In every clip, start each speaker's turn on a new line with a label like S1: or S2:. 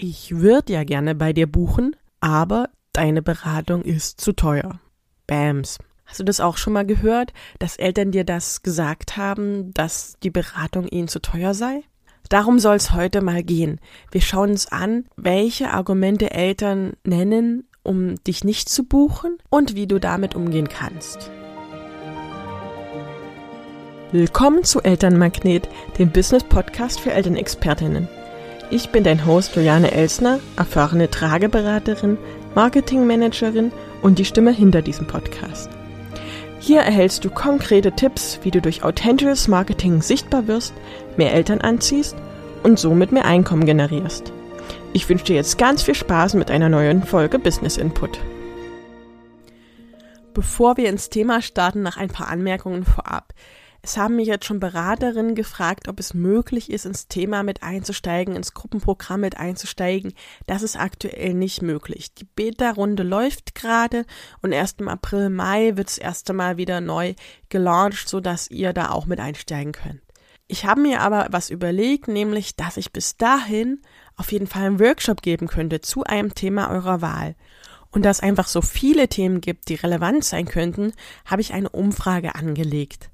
S1: Ich würde ja gerne bei dir buchen, aber deine Beratung ist zu teuer. Bams. Hast du das auch schon mal gehört, dass Eltern dir das gesagt haben, dass die Beratung ihnen zu teuer sei? Darum soll es heute mal gehen. Wir schauen uns an, welche Argumente Eltern nennen, um dich nicht zu buchen und wie du damit umgehen kannst. Willkommen zu Elternmagnet, dem Business Podcast für Elternexpertinnen. Ich bin dein Host Juliane Elsner, erfahrene Trageberaterin, Marketingmanagerin und die Stimme hinter diesem Podcast. Hier erhältst du konkrete Tipps, wie du durch authentisches Marketing sichtbar wirst, mehr Eltern anziehst und somit mehr Einkommen generierst. Ich wünsche dir jetzt ganz viel Spaß mit einer neuen Folge Business Input. Bevor wir ins Thema starten, noch ein paar Anmerkungen vorab. Es haben mich jetzt schon Beraterinnen gefragt, ob es möglich ist, ins Thema mit einzusteigen, ins Gruppenprogramm mit einzusteigen. Das ist aktuell nicht möglich. Die Beta-Runde läuft gerade und erst im April, Mai wird das erste Mal wieder neu gelauncht, sodass ihr da auch mit einsteigen könnt. Ich habe mir aber was überlegt, nämlich, dass ich bis dahin auf jeden Fall einen Workshop geben könnte zu einem Thema eurer Wahl. Und da es einfach so viele Themen gibt, die relevant sein könnten, habe ich eine Umfrage angelegt.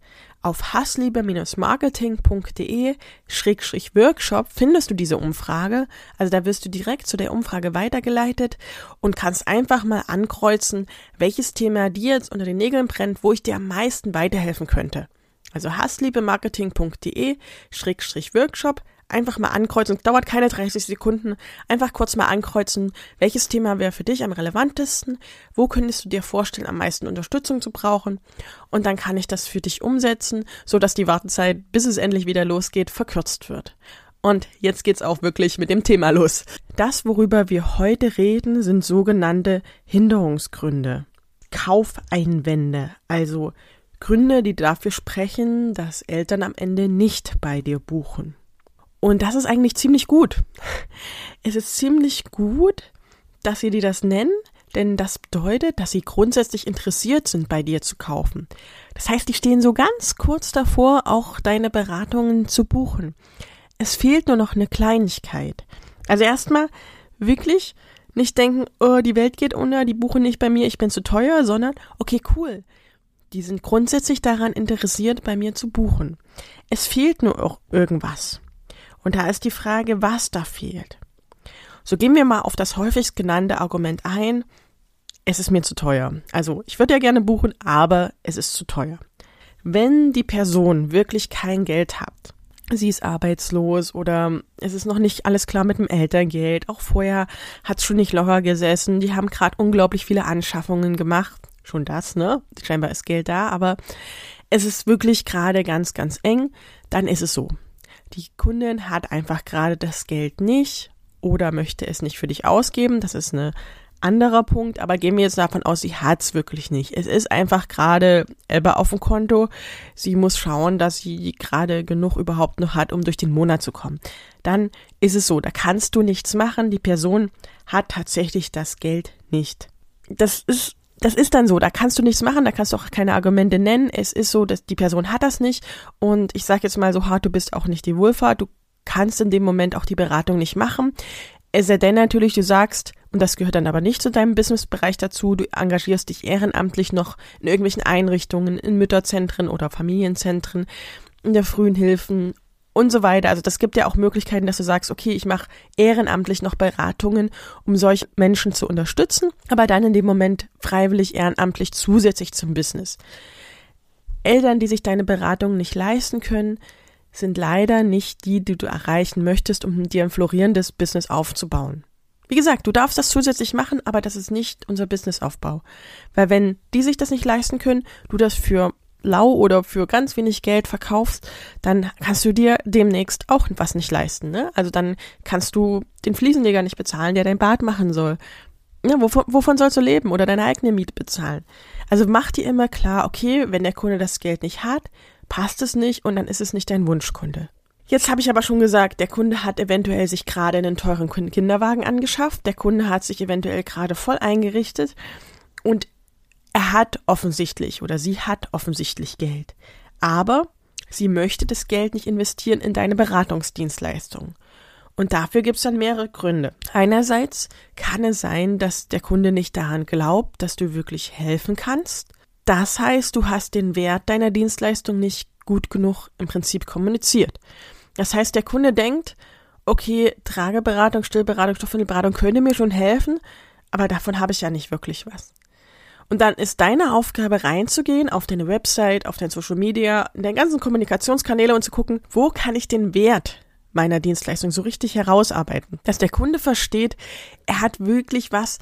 S1: Auf hassliebe-marketing.de Schrägstrich Workshop findest du diese Umfrage. Also da wirst du direkt zu der Umfrage weitergeleitet und kannst einfach mal ankreuzen, welches Thema dir jetzt unter den Nägeln brennt, wo ich dir am meisten weiterhelfen könnte. Also hassliebe-marketing.de Schrägstrich Workshop einfach mal ankreuzen. Dauert keine 30 Sekunden. Einfach kurz mal ankreuzen, welches Thema wäre für dich am relevantesten, wo könntest du dir vorstellen, am meisten Unterstützung zu brauchen. Und dann kann ich das für dich umsetzen, so dass die Wartezeit, bis es endlich wieder losgeht, verkürzt wird. Und jetzt geht's auch wirklich mit dem Thema los. Das, worüber wir heute reden, sind sogenannte Hinderungsgründe. Kaufeinwände, also Gründe, die dafür sprechen, dass Eltern am Ende nicht bei dir buchen. Und das ist eigentlich ziemlich gut. Es ist ziemlich gut, dass sie dir das nennen, denn das bedeutet, dass sie grundsätzlich interessiert sind, bei dir zu kaufen. Das heißt, die stehen so ganz kurz davor, auch deine Beratungen zu buchen. Es fehlt nur noch eine Kleinigkeit. Also erstmal wirklich nicht denken, oh, die Welt geht unter, die buchen nicht bei mir, ich bin zu teuer, sondern okay, cool. Die sind grundsätzlich daran interessiert, bei mir zu buchen. Es fehlt nur auch irgendwas. Und da ist die Frage, was da fehlt. So gehen wir mal auf das häufigst genannte Argument ein. Es ist mir zu teuer. Also ich würde ja gerne buchen, aber es ist zu teuer. Wenn die Person wirklich kein Geld hat, sie ist arbeitslos oder es ist noch nicht alles klar mit dem Elterngeld, auch vorher hat es schon nicht locker gesessen, die haben gerade unglaublich viele Anschaffungen gemacht, schon das, ne? Scheinbar ist Geld da, aber es ist wirklich gerade ganz, ganz eng, dann ist es so die Kundin hat einfach gerade das Geld nicht oder möchte es nicht für dich ausgeben. Das ist ein anderer Punkt, aber gehen wir jetzt davon aus, sie hat es wirklich nicht. Es ist einfach gerade Elbe auf dem Konto. Sie muss schauen, dass sie gerade genug überhaupt noch hat, um durch den Monat zu kommen. Dann ist es so, da kannst du nichts machen. Die Person hat tatsächlich das Geld nicht. Das ist das ist dann so, da kannst du nichts machen, da kannst du auch keine Argumente nennen. Es ist so, dass die Person hat das nicht und ich sage jetzt mal so hart, du bist auch nicht die Wohlfahrt, du kannst in dem Moment auch die Beratung nicht machen. Es sei denn natürlich, du sagst, und das gehört dann aber nicht zu deinem Businessbereich dazu, du engagierst dich ehrenamtlich noch in irgendwelchen Einrichtungen, in Mütterzentren oder Familienzentren, in der frühen Hilfen und so weiter. Also das gibt ja auch Möglichkeiten, dass du sagst, okay, ich mache ehrenamtlich noch Beratungen, um solche Menschen zu unterstützen, aber dann in dem Moment freiwillig ehrenamtlich zusätzlich zum Business. Eltern, die sich deine Beratung nicht leisten können, sind leider nicht die, die du erreichen möchtest, um dir ein florierendes Business aufzubauen. Wie gesagt, du darfst das zusätzlich machen, aber das ist nicht unser Businessaufbau. Weil wenn die sich das nicht leisten können, du das für lau oder für ganz wenig Geld verkaufst, dann kannst du dir demnächst auch was nicht leisten. Ne? Also dann kannst du den Fliesenleger nicht bezahlen, der dein Bad machen soll. Ja, wovon, wovon sollst du leben oder deine eigene Miete bezahlen? Also mach dir immer klar, okay, wenn der Kunde das Geld nicht hat, passt es nicht und dann ist es nicht dein Wunschkunde. Jetzt habe ich aber schon gesagt, der Kunde hat eventuell sich gerade einen teuren Kinderwagen angeschafft, der Kunde hat sich eventuell gerade voll eingerichtet und er hat offensichtlich oder sie hat offensichtlich Geld. Aber sie möchte das Geld nicht investieren in deine Beratungsdienstleistung. Und dafür gibt's dann mehrere Gründe. Einerseits kann es sein, dass der Kunde nicht daran glaubt, dass du wirklich helfen kannst. Das heißt, du hast den Wert deiner Dienstleistung nicht gut genug im Prinzip kommuniziert. Das heißt, der Kunde denkt, okay, Trageberatung, Stillberatung, Stoffwindelberatung könnte mir schon helfen, aber davon habe ich ja nicht wirklich was. Und dann ist deine Aufgabe reinzugehen auf deine Website, auf dein Social Media, in deine ganzen Kommunikationskanäle und zu gucken, wo kann ich den Wert meiner Dienstleistung so richtig herausarbeiten. Dass der Kunde versteht, er hat wirklich was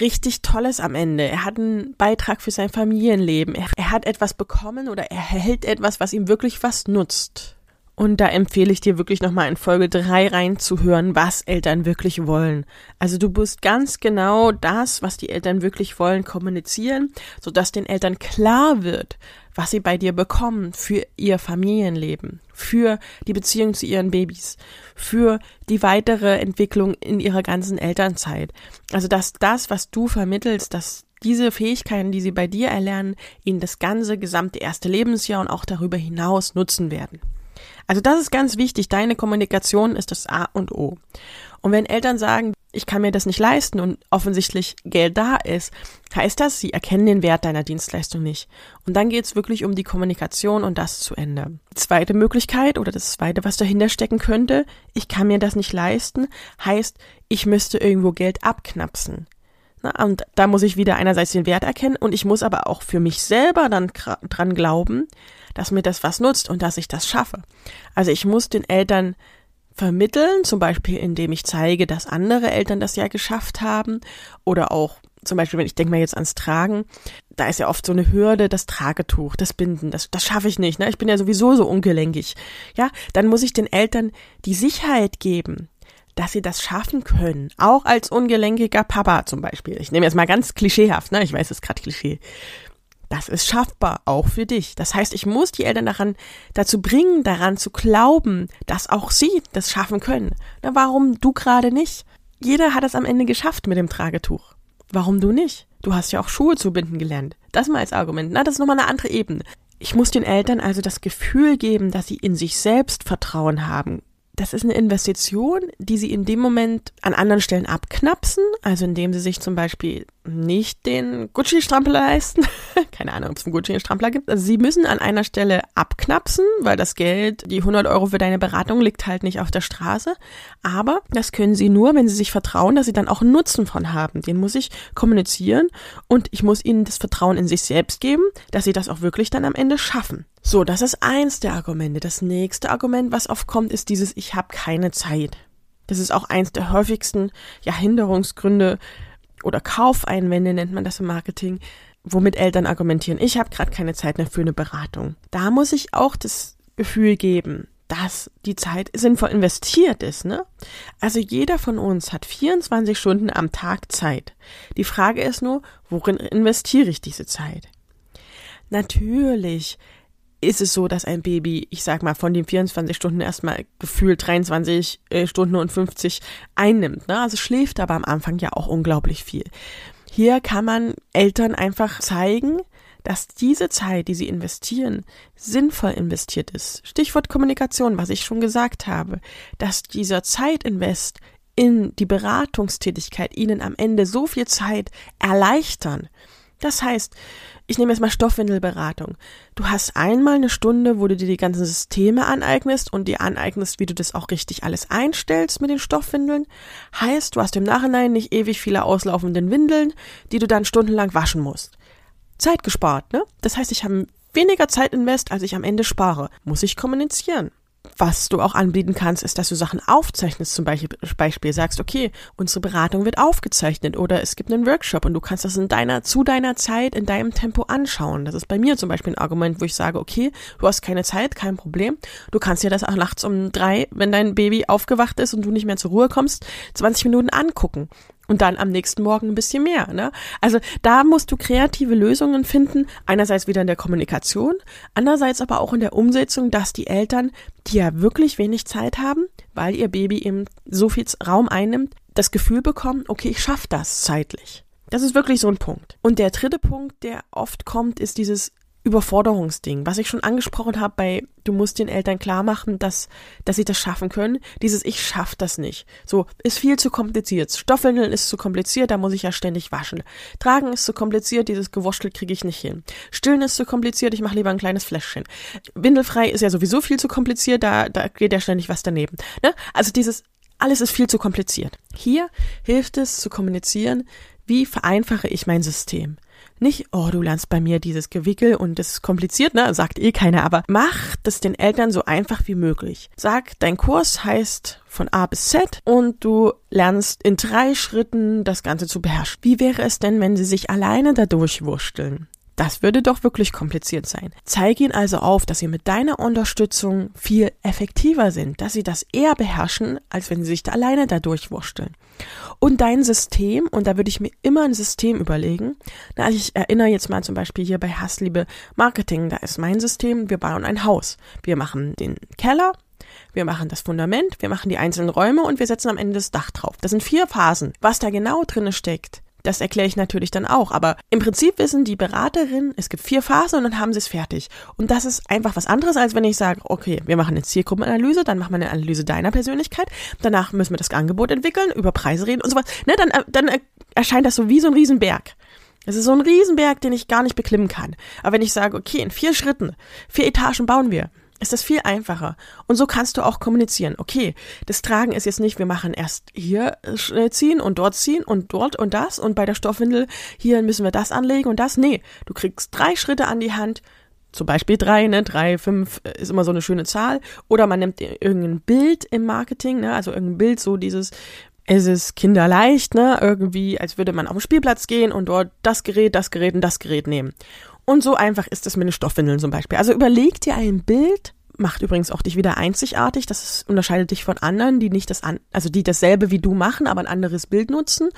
S1: richtig Tolles am Ende. Er hat einen Beitrag für sein Familienleben. Er, er hat etwas bekommen oder er erhält etwas, was ihm wirklich was nutzt. Und da empfehle ich dir wirklich nochmal in Folge drei reinzuhören, was Eltern wirklich wollen. Also du musst ganz genau das, was die Eltern wirklich wollen, kommunizieren, sodass den Eltern klar wird, was sie bei dir bekommen für ihr Familienleben, für die Beziehung zu ihren Babys, für die weitere Entwicklung in ihrer ganzen Elternzeit. Also dass das, was du vermittelst, dass diese Fähigkeiten, die sie bei dir erlernen, ihnen das ganze gesamte erste Lebensjahr und auch darüber hinaus nutzen werden. Also das ist ganz wichtig. Deine Kommunikation ist das A und O. Und wenn Eltern sagen, ich kann mir das nicht leisten und offensichtlich Geld da ist, heißt das, sie erkennen den Wert deiner Dienstleistung nicht. Und dann geht es wirklich um die Kommunikation und das zu Ende. Die zweite Möglichkeit oder das zweite, was dahinter stecken könnte, ich kann mir das nicht leisten, heißt, ich müsste irgendwo Geld abknapsen. Na, und da muss ich wieder einerseits den Wert erkennen und ich muss aber auch für mich selber dann dran glauben, dass mir das was nutzt und dass ich das schaffe. Also ich muss den Eltern vermitteln, zum Beispiel indem ich zeige, dass andere Eltern das ja geschafft haben oder auch zum Beispiel, wenn ich denke mal jetzt ans Tragen, da ist ja oft so eine Hürde, das Tragetuch, das Binden, das, das schaffe ich nicht, ne? Ich bin ja sowieso so ungelenkig. Ja, dann muss ich den Eltern die Sicherheit geben, dass sie das schaffen können. Auch als ungelenkiger Papa zum Beispiel. Ich nehme jetzt mal ganz klischeehaft, ne? Ich weiß, es ist gerade Klischee das ist schaffbar, auch für dich. Das heißt, ich muss die Eltern daran, dazu bringen, daran zu glauben, dass auch sie das schaffen können. Na, warum du gerade nicht? Jeder hat es am Ende geschafft mit dem Tragetuch. Warum du nicht? Du hast ja auch Schuhe zu binden gelernt. Das mal als Argument. Na, das ist nochmal eine andere Ebene. Ich muss den Eltern also das Gefühl geben, dass sie in sich selbst Vertrauen haben, das ist eine Investition, die sie in dem Moment an anderen Stellen abknapsen, also indem sie sich zum Beispiel nicht den Gucci-Strampler leisten. Keine Ahnung, ob es einen Gucci-Strampler gibt. Also sie müssen an einer Stelle abknapsen, weil das Geld, die 100 Euro für deine Beratung liegt halt nicht auf der Straße. Aber das können sie nur, wenn sie sich vertrauen, dass sie dann auch Nutzen von haben. Den muss ich kommunizieren und ich muss ihnen das Vertrauen in sich selbst geben, dass sie das auch wirklich dann am Ende schaffen. So, das ist eins der Argumente. Das nächste Argument, was oft kommt, ist dieses Ich habe keine Zeit. Das ist auch eins der häufigsten ja, Hinderungsgründe oder Kaufeinwände nennt man das im Marketing, womit Eltern argumentieren, ich habe gerade keine Zeit mehr für eine Beratung. Da muss ich auch das Gefühl geben, dass die Zeit sinnvoll investiert ist, ne? Also jeder von uns hat 24 Stunden am Tag Zeit. Die Frage ist nur, worin investiere ich diese Zeit? Natürlich ist es so, dass ein Baby, ich sag mal, von den 24 Stunden erstmal gefühlt 23 äh, Stunden und 50 einnimmt. Ne? Also schläft aber am Anfang ja auch unglaublich viel. Hier kann man Eltern einfach zeigen, dass diese Zeit, die sie investieren, sinnvoll investiert ist. Stichwort Kommunikation, was ich schon gesagt habe, dass dieser Zeitinvest in die Beratungstätigkeit ihnen am Ende so viel Zeit erleichtern. Das heißt, ich nehme jetzt mal Stoffwindelberatung. Du hast einmal eine Stunde, wo du dir die ganzen Systeme aneignest und dir aneignest, wie du das auch richtig alles einstellst mit den Stoffwindeln. Heißt, du hast im Nachhinein nicht ewig viele auslaufenden Windeln, die du dann stundenlang waschen musst. Zeit gespart, ne? Das heißt, ich habe weniger Zeit invest, als ich am Ende spare. Muss ich kommunizieren. Was du auch anbieten kannst, ist, dass du Sachen aufzeichnest. Zum Beispiel sagst, okay, unsere Beratung wird aufgezeichnet oder es gibt einen Workshop und du kannst das in deiner, zu deiner Zeit, in deinem Tempo anschauen. Das ist bei mir zum Beispiel ein Argument, wo ich sage, okay, du hast keine Zeit, kein Problem. Du kannst dir das auch nachts um drei, wenn dein Baby aufgewacht ist und du nicht mehr zur Ruhe kommst, 20 Minuten angucken und dann am nächsten Morgen ein bisschen mehr. Ne? Also da musst du kreative Lösungen finden, einerseits wieder in der Kommunikation, andererseits aber auch in der Umsetzung, dass die Eltern, die ja wirklich wenig Zeit haben, weil ihr Baby eben so viel Raum einnimmt, das Gefühl bekommen, okay, ich schaffe das zeitlich. Das ist wirklich so ein Punkt. Und der dritte Punkt, der oft kommt, ist dieses Überforderungsding, was ich schon angesprochen habe bei du musst den Eltern klar machen, dass dass sie das schaffen können. Dieses ich schaff das nicht. So ist viel zu kompliziert. Stoffwindeln ist zu kompliziert, da muss ich ja ständig waschen. Tragen ist zu kompliziert, dieses Gewurschtel kriege ich nicht hin. Stillen ist zu kompliziert, ich mache lieber ein kleines Fläschchen. Windelfrei ist ja sowieso viel zu kompliziert, da da geht ja ständig was daneben. Ne? Also dieses alles ist viel zu kompliziert. Hier hilft es zu kommunizieren, wie vereinfache ich mein System. Nicht, oh, du lernst bei mir dieses Gewickel und das ist kompliziert, ne? Sagt eh keiner, aber mach das den Eltern so einfach wie möglich. Sag, dein Kurs heißt von A bis Z und du lernst in drei Schritten das Ganze zu beherrschen. Wie wäre es denn, wenn sie sich alleine da durchwursteln? Das würde doch wirklich kompliziert sein. Zeig ihnen also auf, dass sie mit deiner Unterstützung viel effektiver sind, dass sie das eher beherrschen, als wenn sie sich da alleine da durchwursteln. Und dein System, und da würde ich mir immer ein System überlegen. Na, ich erinnere jetzt mal zum Beispiel hier bei Hassliebe Marketing, da ist mein System, wir bauen ein Haus. Wir machen den Keller, wir machen das Fundament, wir machen die einzelnen Räume und wir setzen am Ende das Dach drauf. Das sind vier Phasen. Was da genau drinne steckt, das erkläre ich natürlich dann auch. Aber im Prinzip wissen die Beraterinnen, es gibt vier Phasen und dann haben sie es fertig. Und das ist einfach was anderes, als wenn ich sage, okay, wir machen eine Zielgruppenanalyse, dann machen wir eine Analyse deiner Persönlichkeit, danach müssen wir das Angebot entwickeln, über Preise reden und sowas. Ne, dann, äh, dann erscheint das so wie so ein Riesenberg. Es ist so ein Riesenberg, den ich gar nicht beklimmen kann. Aber wenn ich sage, okay, in vier Schritten, vier Etagen bauen wir, ist das viel einfacher. Und so kannst du auch kommunizieren. Okay, das Tragen ist jetzt nicht, wir machen erst hier äh, ziehen und dort ziehen und dort und das und bei der Stoffwindel hier müssen wir das anlegen und das. Nee, du kriegst drei Schritte an die Hand. Zum Beispiel drei, ne, drei, fünf äh, ist immer so eine schöne Zahl. Oder man nimmt irgendein Bild im Marketing, ne, also irgendein Bild, so dieses, es ist kinderleicht, ne, irgendwie, als würde man auf den Spielplatz gehen und dort das Gerät, das Gerät und das Gerät nehmen. Und so einfach ist es mit den Stoffwindeln zum Beispiel. Also überleg dir ein Bild, macht übrigens auch dich wieder einzigartig. Das unterscheidet dich von anderen, die nicht das an, also die dasselbe wie du machen, aber ein anderes Bild nutzen.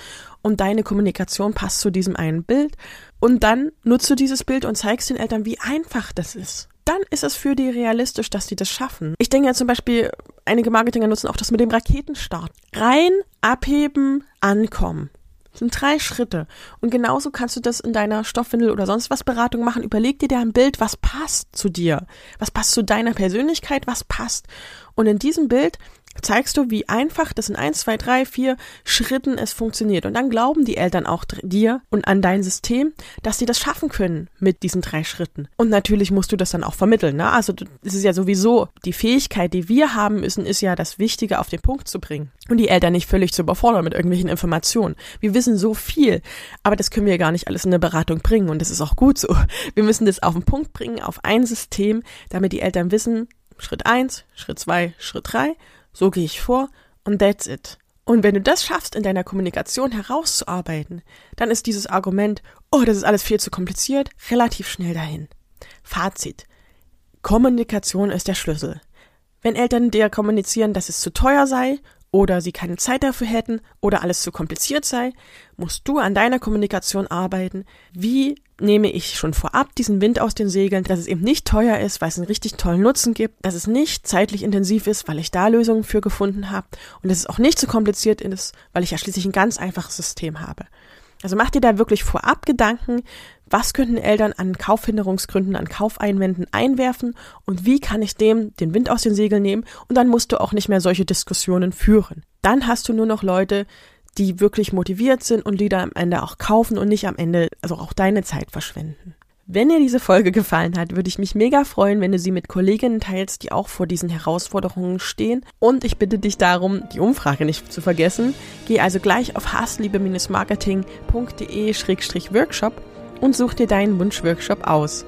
S1: Und deine Kommunikation passt zu diesem einen Bild. Und dann nutzt du dieses Bild und zeigst den Eltern, wie einfach das ist. Dann ist es für die realistisch, dass die das schaffen. Ich denke ja zum Beispiel, einige Marketinger nutzen auch das mit dem Raketenstart. Rein, abheben, ankommen. Das sind drei Schritte. Und genauso kannst du das in deiner Stoffwindel oder sonst was Beratung machen. Überleg dir da ein Bild, was passt zu dir. Was passt zu deiner Persönlichkeit, was passt. Und in diesem Bild zeigst du, wie einfach das in eins, zwei, drei, vier Schritten es funktioniert. Und dann glauben die Eltern auch dir und an dein System, dass sie das schaffen können mit diesen drei Schritten. Und natürlich musst du das dann auch vermitteln. Ne? Also es ist ja sowieso die Fähigkeit, die wir haben müssen, ist ja das Wichtige auf den Punkt zu bringen. Und die Eltern nicht völlig zu überfordern mit irgendwelchen Informationen. Wir wissen so viel, aber das können wir gar nicht alles in eine Beratung bringen. Und das ist auch gut so. Wir müssen das auf den Punkt bringen, auf ein System, damit die Eltern wissen, Schritt eins, Schritt zwei, Schritt drei so gehe ich vor und that's it. Und wenn du das schaffst, in deiner Kommunikation herauszuarbeiten, dann ist dieses Argument, oh, das ist alles viel zu kompliziert, relativ schnell dahin. Fazit. Kommunikation ist der Schlüssel. Wenn Eltern dir kommunizieren, dass es zu teuer sei oder sie keine Zeit dafür hätten oder alles zu kompliziert sei, musst du an deiner Kommunikation arbeiten. Wie nehme ich schon vorab diesen Wind aus den Segeln, dass es eben nicht teuer ist, weil es einen richtig tollen Nutzen gibt, dass es nicht zeitlich intensiv ist, weil ich da Lösungen für gefunden habe und dass es auch nicht zu so kompliziert ist, weil ich ja schließlich ein ganz einfaches System habe. Also mach dir da wirklich vorab Gedanken, was könnten Eltern an Kaufhinderungsgründen, an Kaufeinwänden einwerfen und wie kann ich dem den Wind aus den Segeln nehmen und dann musst du auch nicht mehr solche Diskussionen führen. Dann hast du nur noch Leute, die wirklich motiviert sind und die dann am Ende auch kaufen und nicht am Ende also auch deine Zeit verschwenden. Wenn dir diese Folge gefallen hat, würde ich mich mega freuen, wenn du sie mit Kolleginnen teilst, die auch vor diesen Herausforderungen stehen. Und ich bitte dich darum, die Umfrage nicht zu vergessen. Geh also gleich auf hassliebe-marketing.de-workshop und such dir deinen Wunschworkshop aus.